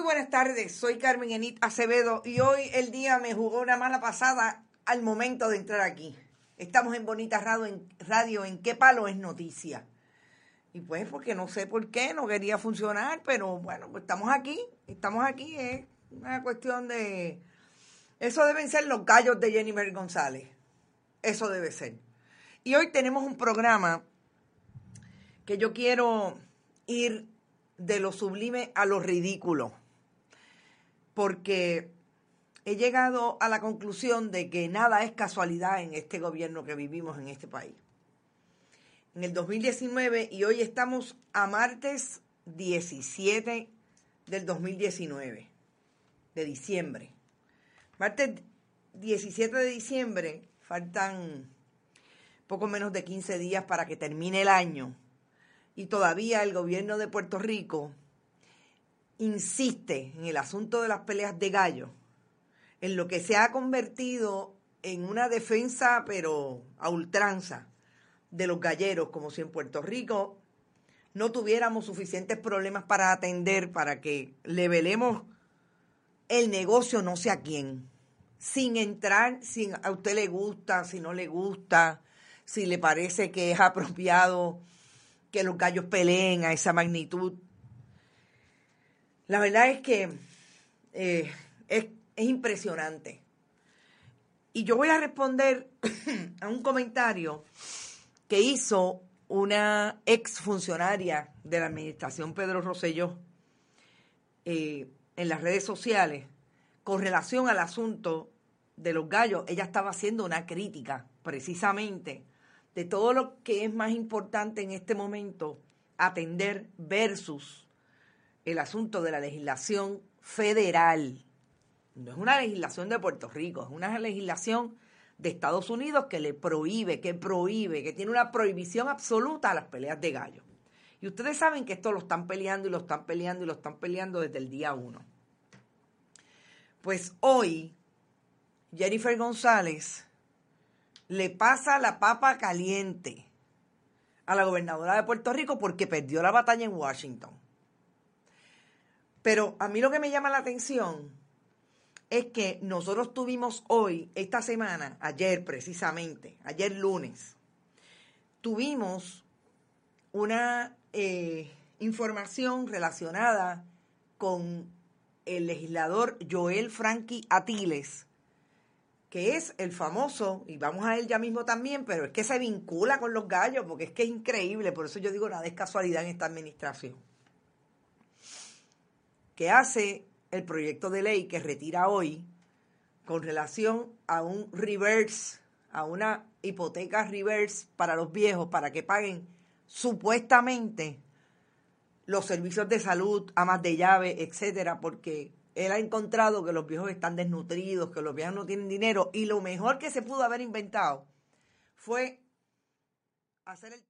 Muy buenas tardes, soy Carmen Enit Acevedo y hoy el día me jugó una mala pasada al momento de entrar aquí. Estamos en Bonita Radio, en, radio, ¿en qué palo es noticia? Y pues porque no sé por qué, no quería funcionar, pero bueno, pues estamos aquí, estamos aquí, es una cuestión de... Eso deben ser los gallos de Jennifer González, eso debe ser. Y hoy tenemos un programa que yo quiero ir de lo sublime a lo ridículo porque he llegado a la conclusión de que nada es casualidad en este gobierno que vivimos en este país. En el 2019 y hoy estamos a martes 17 del 2019, de diciembre. Martes 17 de diciembre, faltan poco menos de 15 días para que termine el año y todavía el gobierno de Puerto Rico insiste en el asunto de las peleas de gallo, en lo que se ha convertido en una defensa, pero a ultranza, de los galleros, como si en Puerto Rico no tuviéramos suficientes problemas para atender para que le velemos el negocio no sé a quién, sin entrar, si a usted le gusta, si no le gusta, si le parece que es apropiado que los gallos peleen a esa magnitud La verdad es que eh, es, es impresionante. Y yo voy a responder a un comentario que hizo una ex funcionaria de la administración Pedro Rosselló eh, en las redes sociales con relación al asunto de los gallos. Ella estaba haciendo una crítica precisamente de todo lo que es más importante en este momento atender versus el asunto de la legislación federal. No es una legislación de Puerto Rico, es una legislación de Estados Unidos que le prohíbe, que prohíbe, que tiene una prohibición absoluta a las peleas de gallo. Y ustedes saben que esto lo están peleando y lo están peleando y lo están peleando desde el día uno. Pues hoy, Jennifer González le pasa la papa caliente a la gobernadora de Puerto Rico porque perdió la batalla en Washington. Pero a mí lo que me llama la atención es que nosotros tuvimos hoy, esta semana, ayer precisamente, ayer lunes, tuvimos una eh, información relacionada con el legislador Joel Frankie Atiles, que es el famoso, y vamos a él ya mismo también, pero es que se vincula con los gallos, porque es que es increíble, por eso yo digo nada es casualidad en esta administración, que hace el proyecto de ley que retira hoy con relación a un reverse, a una hipoteca reverse para los viejos, para que paguen supuestamente los servicios de salud, amas de llave, etcétera, porque él ha encontrado que los viejos están desnutridos, que los viejos no tienen dinero, y lo mejor que se pudo haber inventado fue hacer el